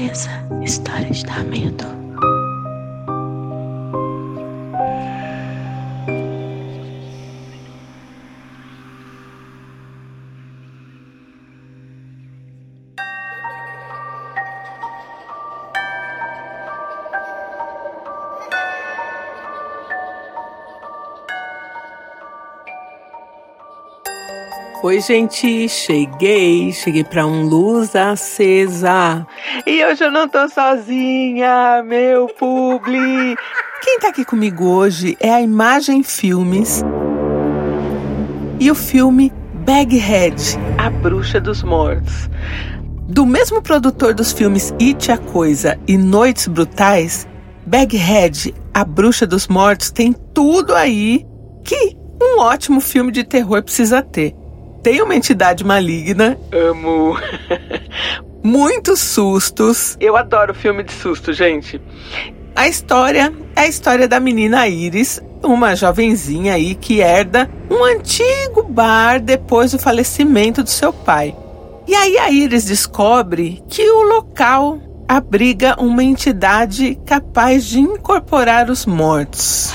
acesa. História de dar medo. Oi, gente, cheguei, cheguei para um luz acesa. E hoje eu não tô sozinha, meu publi. Quem tá aqui comigo hoje é a Imagem Filmes e o filme Baghead, A Bruxa dos Mortos. Do mesmo produtor dos filmes It a Coisa e Noites Brutais, Baghead, A Bruxa dos Mortos tem tudo aí que um ótimo filme de terror precisa ter tem uma entidade maligna. Amo. Muitos sustos. Eu adoro filme de susto, gente. A história é a história da menina Iris, uma jovenzinha aí que herda um antigo bar depois do falecimento do seu pai. E aí a Iris descobre que o local abriga uma entidade capaz de incorporar os mortos.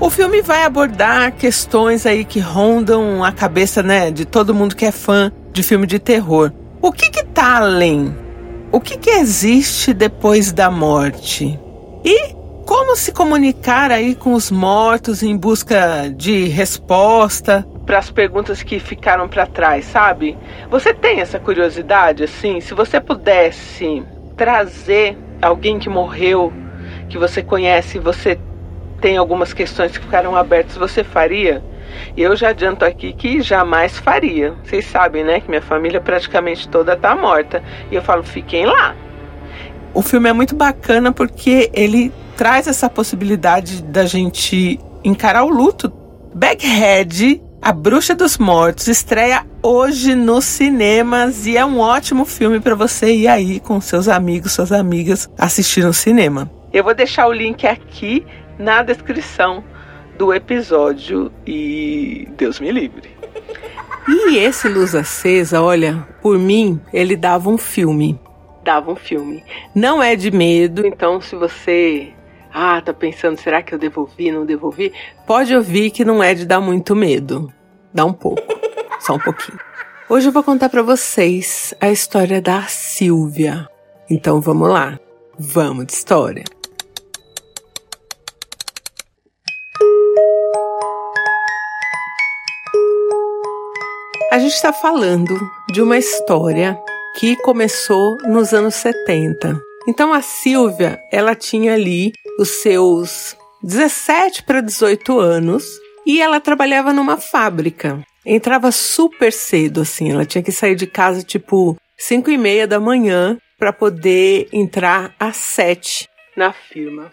O filme vai abordar questões aí que rondam a cabeça, né, de todo mundo que é fã de filme de terror. O que que tá além? O que que existe depois da morte? E como se comunicar aí com os mortos em busca de resposta para as perguntas que ficaram para trás, sabe? Você tem essa curiosidade assim? Se você pudesse trazer alguém que morreu, que você conhece, você tem algumas questões que ficaram abertas, você faria? Eu já adianto aqui que jamais faria. Vocês sabem, né, que minha família praticamente toda tá morta. E eu falo, fiquem lá. O filme é muito bacana porque ele traz essa possibilidade da gente encarar o luto. Baghead, A Bruxa dos Mortos, estreia hoje nos cinemas e é um ótimo filme para você ir aí com seus amigos, suas amigas assistir no cinema. Eu vou deixar o link aqui na descrição do episódio e Deus me livre. E esse Luz Acesa, olha, por mim, ele dava um filme. Dava um filme. Não é de medo, então se você ah, tá pensando, será que eu devolvi, não devolvi? Pode ouvir que não é de dar muito medo. Dá um pouco, só um pouquinho. Hoje eu vou contar para vocês a história da Silvia. Então vamos lá. Vamos de história. A gente está falando de uma história que começou nos anos 70. Então a Silvia, ela tinha ali os seus 17 para 18 anos e ela trabalhava numa fábrica. Entrava super cedo, assim, ela tinha que sair de casa tipo 5 e meia da manhã para poder entrar às 7 na firma.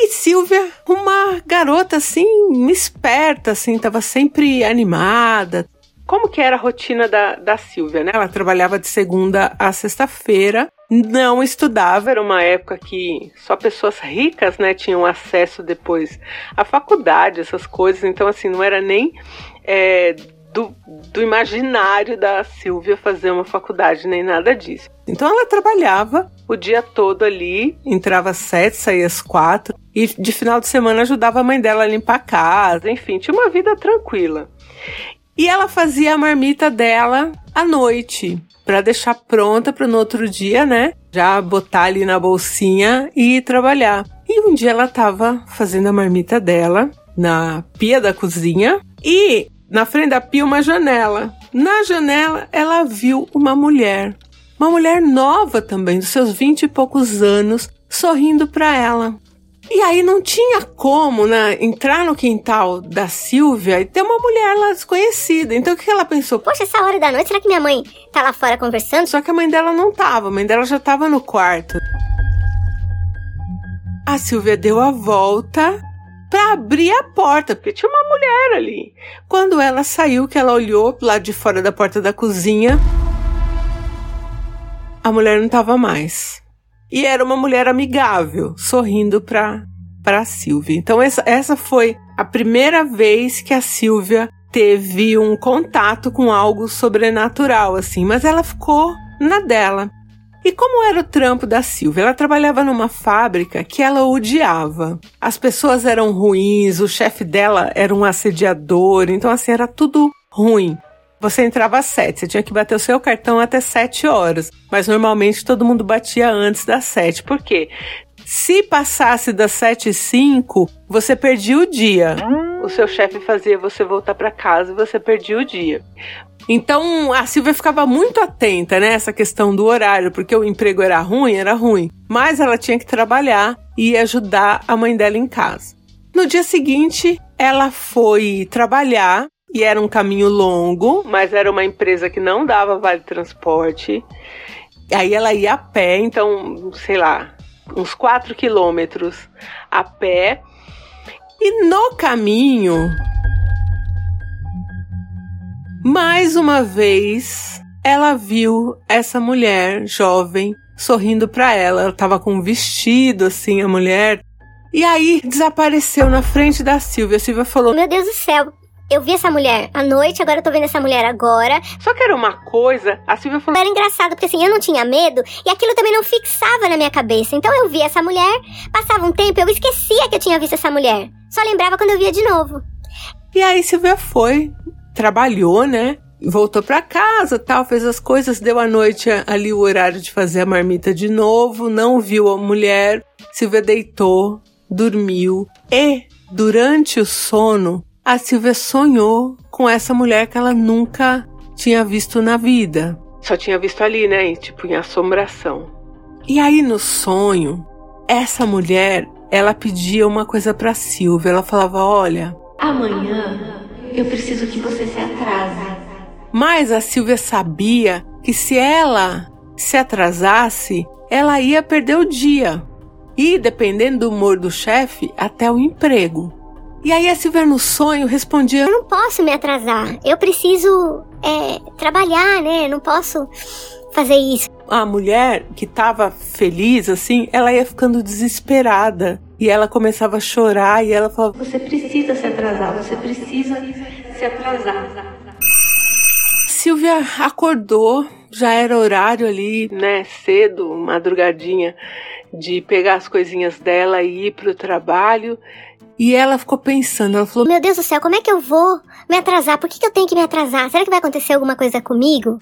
E Silvia, uma garota assim, esperta, assim, tava sempre animada. Como que era a rotina da, da Silvia, né? Ela trabalhava de segunda a sexta-feira, não estudava, era uma época que só pessoas ricas, né, tinham acesso depois à faculdade, essas coisas, então assim, não era nem é, do, do imaginário da Silvia fazer uma faculdade, nem nada disso. Então ela trabalhava o dia todo ali, entrava às sete, saía às quatro, e de final de semana ajudava a mãe dela a limpar a casa, enfim, tinha uma vida tranquila. E ela fazia a marmita dela à noite, para deixar pronta para no outro dia, né? Já botar ali na bolsinha e ir trabalhar. E um dia ela estava fazendo a marmita dela na pia da cozinha e na frente da pia uma janela. Na janela ela viu uma mulher, uma mulher nova também, dos seus vinte e poucos anos, sorrindo para ela. E aí não tinha como né, entrar no quintal da Silvia e ter uma mulher lá desconhecida. Então o que ela pensou? Poxa, essa hora da noite, será que minha mãe tá lá fora conversando? Só que a mãe dela não tava, a mãe dela já tava no quarto. A Silvia deu a volta para abrir a porta, porque tinha uma mulher ali. Quando ela saiu, que ela olhou lá de fora da porta da cozinha, a mulher não estava mais. E era uma mulher amigável, sorrindo para para Silvia. Então essa, essa foi a primeira vez que a Silvia teve um contato com algo sobrenatural assim, mas ela ficou na dela. E como era o trampo da Silvia? Ela trabalhava numa fábrica que ela odiava. As pessoas eram ruins, o chefe dela era um assediador, então assim era tudo ruim. Você entrava às sete, você tinha que bater o seu cartão até sete horas. Mas normalmente todo mundo batia antes das sete. Por quê? Se passasse das sete e cinco, você perdia o dia. O seu chefe fazia você voltar para casa e você perdia o dia. Então a Silvia ficava muito atenta nessa né, questão do horário, porque o emprego era ruim, era ruim. Mas ela tinha que trabalhar e ajudar a mãe dela em casa. No dia seguinte, ela foi trabalhar e era um caminho longo, mas era uma empresa que não dava vale transporte. Aí ela ia a pé, então, sei lá, uns 4 quilômetros a pé. E no caminho, mais uma vez, ela viu essa mulher jovem sorrindo para ela. Ela tava com um vestido assim, a mulher. E aí desapareceu na frente da Silvia. A Silvia falou: Meu Deus do céu, eu vi essa mulher à noite, agora eu tô vendo essa mulher agora. Só que era uma coisa, a Silvia falou. Era engraçado, porque assim, eu não tinha medo e aquilo também não fixava na minha cabeça. Então eu vi essa mulher, passava um tempo, eu esquecia que eu tinha visto essa mulher. Só lembrava quando eu via de novo. E aí Silvia foi, trabalhou, né? Voltou para casa, tal, fez as coisas, deu à noite ali o horário de fazer a marmita de novo, não viu a mulher. Silvia deitou, dormiu e durante o sono a Silvia sonhou com essa mulher que ela nunca tinha visto na vida. Só tinha visto ali, né? Tipo, em assombração. E aí no sonho, essa mulher, ela pedia uma coisa para Silvia. Ela falava: "Olha, amanhã eu preciso que você se atrase". Mas a Silvia sabia que se ela se atrasasse, ela ia perder o dia. E dependendo do humor do chefe, até o emprego. E aí a Silvia no sonho respondia: Eu não posso me atrasar. Eu preciso é, trabalhar, né? não posso fazer isso. A mulher que estava feliz, assim, ela ia ficando desesperada. E ela começava a chorar e ela falava: Você precisa se atrasar, você precisa se atrasar. Silvia acordou, já era horário ali, né, cedo, madrugadinha, de pegar as coisinhas dela e ir para o trabalho. E ela ficou pensando, ela falou: Meu Deus do céu, como é que eu vou me atrasar? Por que, que eu tenho que me atrasar? Será que vai acontecer alguma coisa comigo?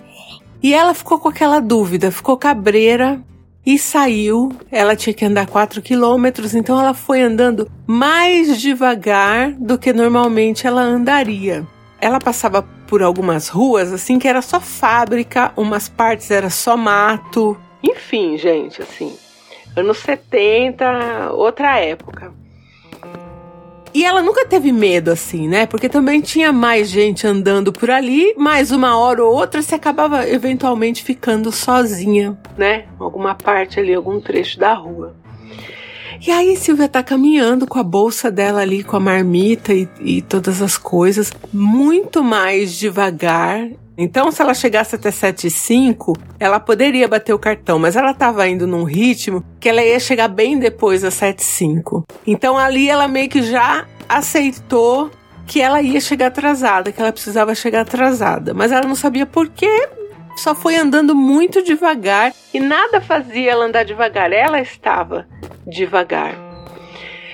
E ela ficou com aquela dúvida, ficou cabreira e saiu. Ela tinha que andar 4 quilômetros, então ela foi andando mais devagar do que normalmente ela andaria. Ela passava por algumas ruas assim que era só fábrica, umas partes era só mato. Enfim, gente, assim, anos 70, outra época. E ela nunca teve medo assim, né? Porque também tinha mais gente andando por ali, mais uma hora ou outra você acabava eventualmente ficando sozinha, né? Alguma parte ali, algum trecho da rua. E aí Silvia tá caminhando com a bolsa dela ali, com a marmita e, e todas as coisas, muito mais devagar então, se ela chegasse até 7,5, ela poderia bater o cartão, mas ela estava indo num ritmo que ela ia chegar bem depois das 7,5. Então, ali ela meio que já aceitou que ela ia chegar atrasada, que ela precisava chegar atrasada, mas ela não sabia por quê. Só foi andando muito devagar e nada fazia ela andar devagar, ela estava devagar.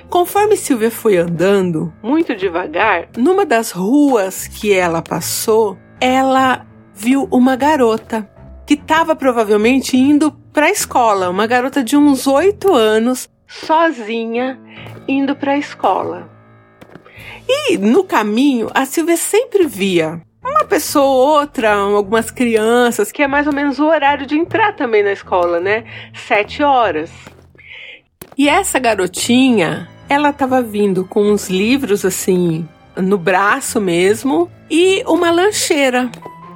Conforme Silvia foi andando muito devagar, numa das ruas que ela passou, ela viu uma garota que estava provavelmente indo para a escola, uma garota de uns oito anos, sozinha, indo para a escola. E no caminho, a Silvia sempre via uma pessoa ou outra, algumas crianças, que é mais ou menos o horário de entrar também na escola, né? Sete horas. E essa garotinha, ela estava vindo com uns livros assim no braço mesmo e uma lancheira.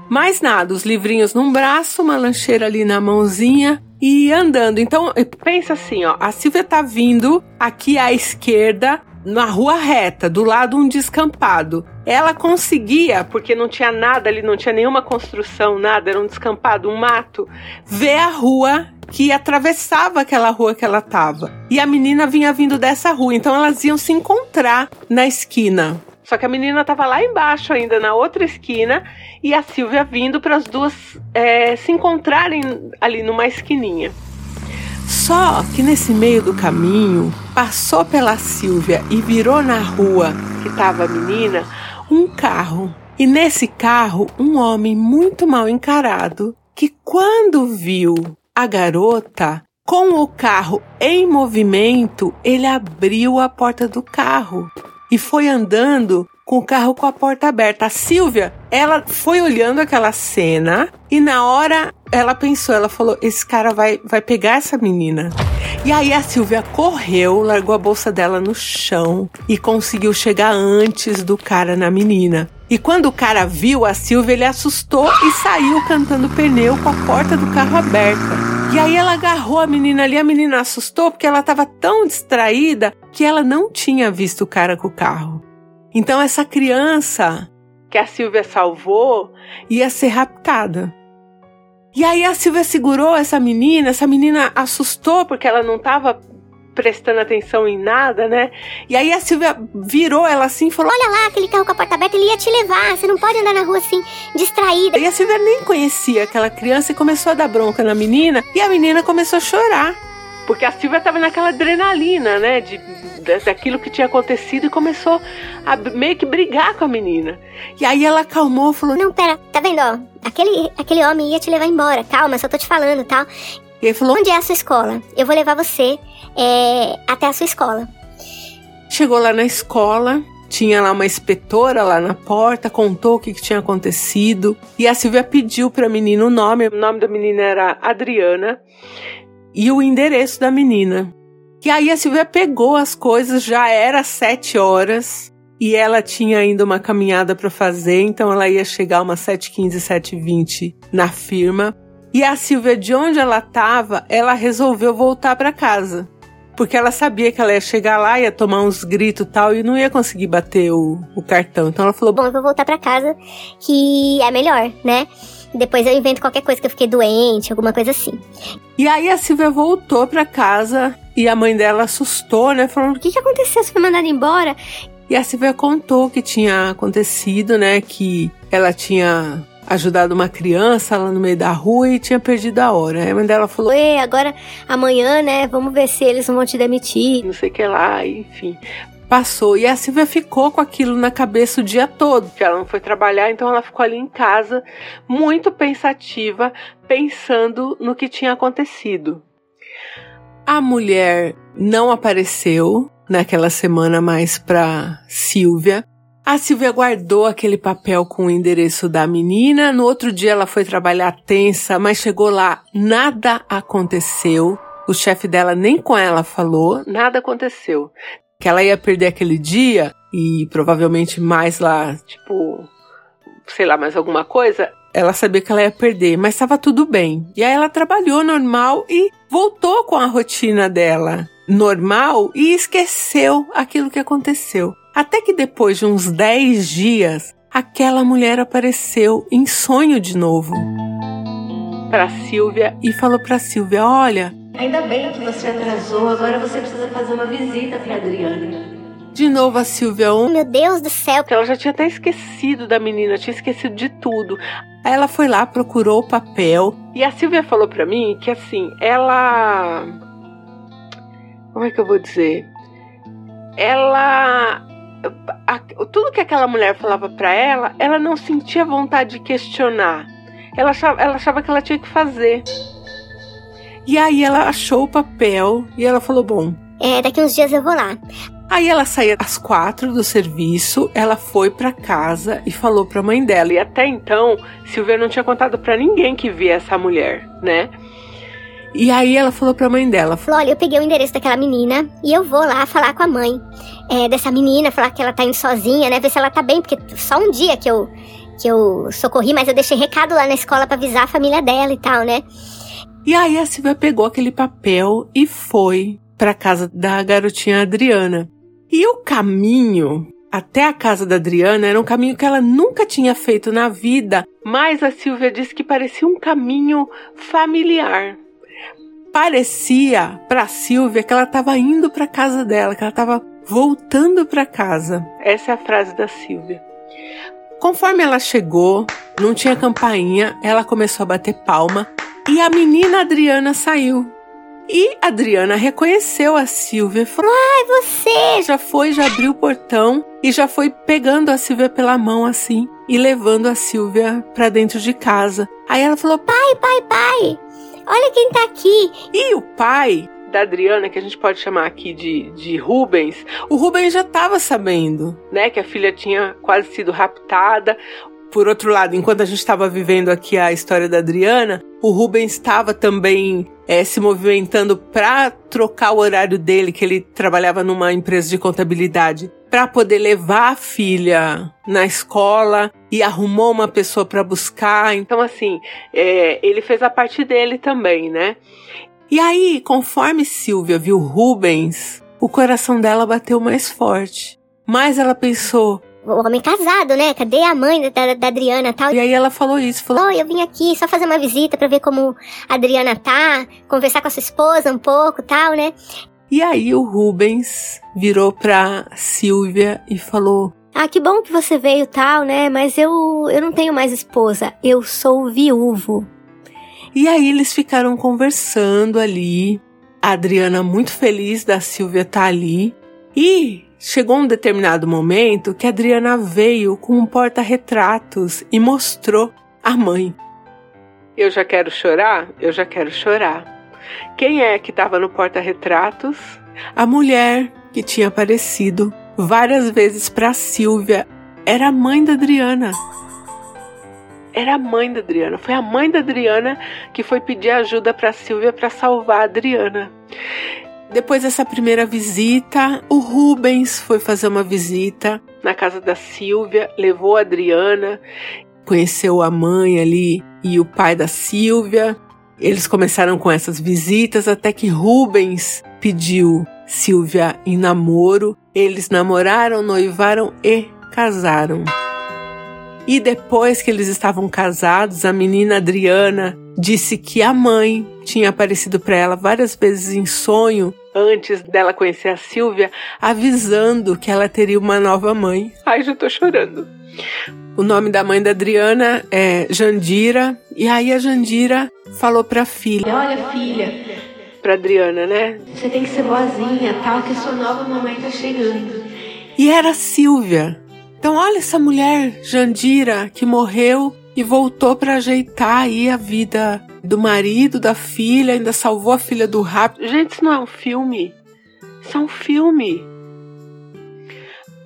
Mais nada, os livrinhos num braço, uma lancheira ali na mãozinha e andando. Então, pensa assim, ó, a Silvia tá vindo aqui à esquerda, na rua reta, do lado um descampado. Ela conseguia, porque não tinha nada ali, não tinha nenhuma construção, nada, era um descampado, um mato, ver a rua que atravessava aquela rua que ela tava. E a menina vinha vindo dessa rua, então elas iam se encontrar na esquina. Só que a menina estava lá embaixo ainda, na outra esquina, e a Silvia vindo para as duas é, se encontrarem ali numa esquininha. Só que nesse meio do caminho, passou pela Silvia e virou na rua que estava a menina um carro. E nesse carro, um homem muito mal encarado, que quando viu a garota com o carro em movimento, ele abriu a porta do carro e foi andando com o carro com a porta aberta. A Silvia, ela foi olhando aquela cena e na hora ela pensou, ela falou: esse cara vai, vai pegar essa menina. E aí a Silvia correu, largou a bolsa dela no chão e conseguiu chegar antes do cara na menina. E quando o cara viu a Silvia, ele assustou e saiu cantando pneu com a porta do carro aberta. E aí ela agarrou a menina ali, a menina assustou porque ela estava tão distraída que ela não tinha visto o cara com o carro. Então essa criança que a Silvia salvou ia ser raptada. E aí a Silvia segurou essa menina, essa menina assustou porque ela não estava prestando atenção em nada, né? E aí a Silvia virou ela assim e falou: Olha lá, aquele carro com a porta aberta, ele ia te levar. Você não pode andar na rua assim, distraída. E a Silvia nem conhecia aquela criança e começou a dar bronca na menina. E a menina começou a chorar. Porque a Silvia estava naquela adrenalina, né? De, de, daquilo que tinha acontecido e começou a meio que brigar com a menina. E aí ela acalmou falou: Não, pera, tá vendo, ó? Aquele, aquele homem ia te levar embora. Calma, só tô te falando tal. E ele falou: Onde é a sua escola? Eu vou levar você é, até a sua escola. Chegou lá na escola, tinha lá uma inspetora lá na porta, contou o que, que tinha acontecido. E a Silvia pediu para a menina o nome. O nome da menina era Adriana e o endereço da menina. E aí a Silvia pegou as coisas, já era sete horas e ela tinha ainda uma caminhada para fazer, então ela ia chegar umas 7h15, 7h20 na firma. E a Silvia, de onde ela estava, ela resolveu voltar para casa. Porque ela sabia que ela ia chegar lá, ia tomar uns gritos e tal, e não ia conseguir bater o, o cartão. Então ela falou: Bom, eu vou voltar para casa, que é melhor, né? Depois eu invento qualquer coisa que eu fiquei doente, alguma coisa assim. E aí a Silvia voltou para casa e a mãe dela assustou, né? Falando: O que, que aconteceu? Você foi mandada embora? E a Silvia contou o que tinha acontecido, né? Que ela tinha ajudado uma criança lá no meio da rua e tinha perdido a hora. Aí a mãe dela falou: Ué, agora amanhã, né? Vamos ver se eles não vão te demitir. Não sei o que lá, enfim passou. E a Silvia ficou com aquilo na cabeça o dia todo, ela não foi trabalhar, então ela ficou ali em casa, muito pensativa, pensando no que tinha acontecido. A mulher não apareceu naquela semana mais para Silvia. A Silvia guardou aquele papel com o endereço da menina. No outro dia ela foi trabalhar tensa, mas chegou lá, nada aconteceu. O chefe dela nem com ela falou, nada aconteceu que ela ia perder aquele dia e provavelmente mais lá, tipo, sei lá, mais alguma coisa, ela sabia que ela ia perder, mas estava tudo bem. E aí ela trabalhou normal e voltou com a rotina dela normal e esqueceu aquilo que aconteceu. Até que depois de uns 10 dias, aquela mulher apareceu em sonho de novo para Silvia e falou para Silvia: "Olha, Ainda bem que você atrasou, agora você precisa fazer uma visita para Adriana. De novo a Silvia Oh, meu Deus do céu. Ela já tinha até esquecido da menina, tinha esquecido de tudo. Aí ela foi lá, procurou o papel. E a Silvia falou para mim que assim, ela. Como é que eu vou dizer? Ela. A, tudo que aquela mulher falava para ela, ela não sentia vontade de questionar. Ela achava, ela achava que ela tinha que fazer. E aí ela achou o papel e ela falou: Bom. É, daqui uns dias eu vou lá. Aí ela saía às quatro do serviço, ela foi para casa e falou para a mãe dela. E até então, Silvia não tinha contado para ninguém que via essa mulher, né? E aí ela falou para a mãe dela: falou, Olha, eu peguei o endereço daquela menina e eu vou lá falar com a mãe é, dessa menina, falar que ela tá indo sozinha, né? Ver se ela tá bem, porque só um dia que eu, que eu socorri, mas eu deixei recado lá na escola para avisar a família dela e tal, né? E aí a Silvia pegou aquele papel e foi para casa da garotinha Adriana. E o caminho até a casa da Adriana era um caminho que ela nunca tinha feito na vida, mas a Silvia disse que parecia um caminho familiar. Parecia para Silvia que ela estava indo para casa dela, que ela estava voltando para casa. Essa é a frase da Silvia. Conforme ela chegou, não tinha campainha, ela começou a bater palma e a menina Adriana saiu. E Adriana reconheceu a Silvia e falou: Ai, ah, você! Já foi, já abriu o portão e já foi pegando a Silvia pela mão assim e levando a Silvia para dentro de casa. Aí ela falou: Pai, pai, pai, olha quem tá aqui. E o pai da Adriana, que a gente pode chamar aqui de, de Rubens, o Rubens já estava sabendo, né, que a filha tinha quase sido raptada. Por outro lado, enquanto a gente estava vivendo aqui a história da Adriana, o Rubens estava também é, se movimentando para trocar o horário dele, que ele trabalhava numa empresa de contabilidade, para poder levar a filha na escola e arrumou uma pessoa para buscar. Então, assim, é, ele fez a parte dele também, né? E aí, conforme Silvia viu Rubens, o coração dela bateu mais forte. Mas ela pensou, o homem casado, né? Cadê a mãe da, da Adriana tal? E aí ela falou isso, falou: oh, eu vim aqui só fazer uma visita para ver como a Adriana tá, conversar com a sua esposa um pouco tal, né? E aí o Rubens virou pra Silvia e falou: Ah, que bom que você veio tal, né? Mas eu, eu não tenho mais esposa, eu sou viúvo. E aí eles ficaram conversando ali. A Adriana muito feliz da Silvia estar tá ali. E chegou um determinado momento que a Adriana veio com um porta-retratos e mostrou a mãe. Eu já quero chorar? Eu já quero chorar. Quem é que estava no porta-retratos? A mulher que tinha aparecido várias vezes para Silvia era a mãe da Adriana era a mãe da Adriana. Foi a mãe da Adriana que foi pedir ajuda para Silvia para salvar a Adriana. Depois dessa primeira visita, o Rubens foi fazer uma visita na casa da Silvia, levou a Adriana, conheceu a mãe ali e o pai da Silvia. Eles começaram com essas visitas até que Rubens pediu Silvia em namoro. Eles namoraram, noivaram e casaram. E depois que eles estavam casados, a menina Adriana disse que a mãe tinha aparecido para ela várias vezes em sonho antes dela conhecer a Silvia, avisando que ela teria uma nova mãe. Ai, já tô chorando. O nome da mãe da Adriana é Jandira, e aí a Jandira falou para a filha: Olha, filha, para Adriana, né? Você tem que ser boazinha, tal, que sua nova mamãe tá chegando. E era a Silvia. Então, olha essa mulher, Jandira, que morreu e voltou para ajeitar aí a vida do marido, da filha, ainda salvou a filha do rápido. Gente, isso não é um filme. Isso é um filme.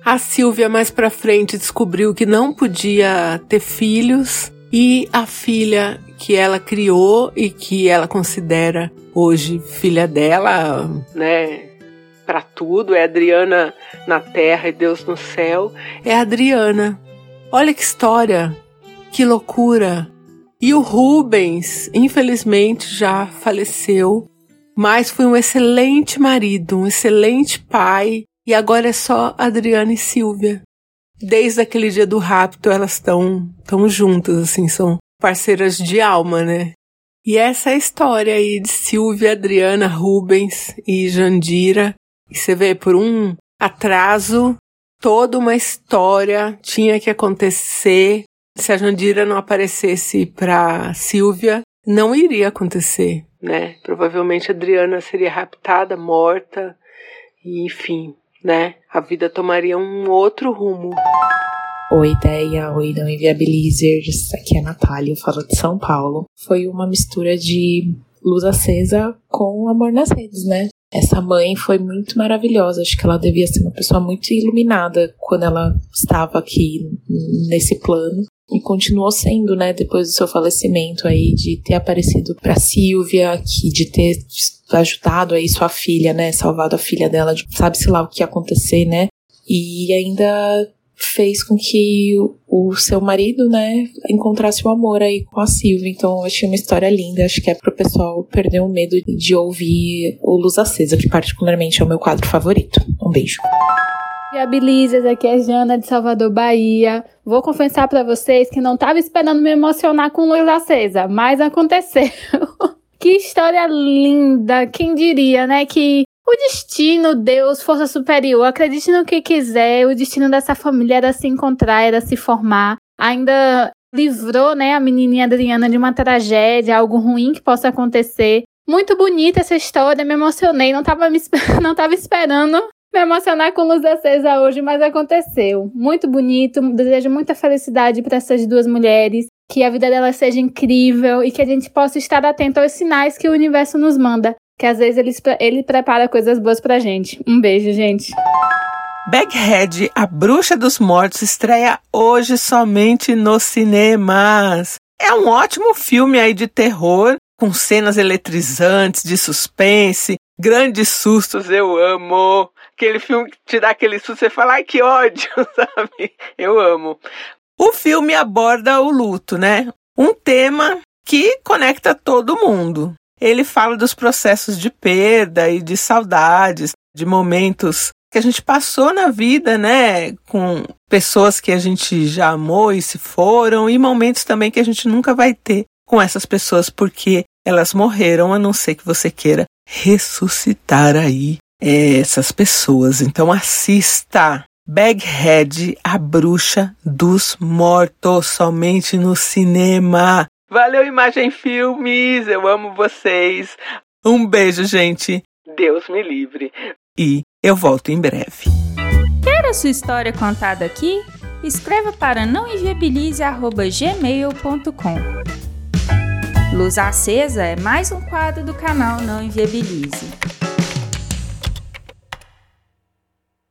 A Silvia mais para frente descobriu que não podia ter filhos e a filha que ela criou e que ela considera hoje filha dela, né, para tudo, é Adriana na terra e Deus no céu, é Adriana. Olha que história, que loucura. E o Rubens, infelizmente, já faleceu, mas foi um excelente marido, um excelente pai, e agora é só Adriana e Silvia. Desde aquele dia do rapto, elas estão tão juntas, assim, são parceiras de alma, né? E essa é a história aí de Silvia, Adriana, Rubens e Jandira, e você vê, por um atraso, toda uma história tinha que acontecer. Se a Jandira não aparecesse para Silvia, não iria acontecer, né? Provavelmente a Adriana seria raptada, morta, e enfim, né? A vida tomaria um outro rumo. Oi, ideia, oi, não inviabilizers. Aqui é a Natália, eu falo de São Paulo. Foi uma mistura de luz acesa com amor nas redes, né? Essa mãe foi muito maravilhosa. Acho que ela devia ser uma pessoa muito iluminada quando ela estava aqui nesse plano. E continuou sendo, né, depois do seu falecimento aí, de ter aparecido para Silvia, que, de ter ajudado aí sua filha, né, salvado a filha dela, de, sabe-se lá o que ia acontecer, né, e ainda fez com que o seu marido, né, encontrasse o amor aí com a Silvia. Então, eu achei uma história linda. Acho que é pro pessoal perder o medo de ouvir o Luz Acesa, que particularmente é o meu quadro favorito. Um beijo. Viabilizas, aqui é Jana de Salvador, Bahia. Vou confessar para vocês que não estava esperando me emocionar com Luz Acesa, mas aconteceu. que história linda! Quem diria, né? Que o destino, Deus, força superior, acredite no que quiser, o destino dessa família era se encontrar, era se formar. Ainda livrou, né, a menininha Adriana de uma tragédia, algo ruim que possa acontecer. Muito bonita essa história, me emocionei, não tava, me, não tava esperando me emocionar com luz acesa hoje, mas aconteceu. Muito bonito, desejo muita felicidade para essas duas mulheres, que a vida delas seja incrível e que a gente possa estar atento aos sinais que o universo nos manda, que às vezes ele, ele prepara coisas boas pra gente. Um beijo, gente. Baghead, A Bruxa dos Mortos, estreia hoje somente nos cinemas. É um ótimo filme aí de terror, com cenas eletrizantes, de suspense, grandes sustos, eu amo. Aquele filme que te dá aquele susto, você fala, ai que ódio, sabe? Eu amo. O filme aborda o luto, né? Um tema que conecta todo mundo. Ele fala dos processos de perda e de saudades, de momentos que a gente passou na vida, né, com pessoas que a gente já amou e se foram, e momentos também que a gente nunca vai ter com essas pessoas porque elas morreram, a não ser que você queira ressuscitar aí é, essas pessoas. Então assista Baghead, a bruxa dos mortos, somente no cinema. Valeu, Imagem Filmes, eu amo vocês. Um beijo, gente. Deus me livre. E eu volto em breve. Quer a sua história contada aqui? Escreva para nãoinviabilize.gmail.com Luz Acesa é mais um quadro do canal Não Inviabilize.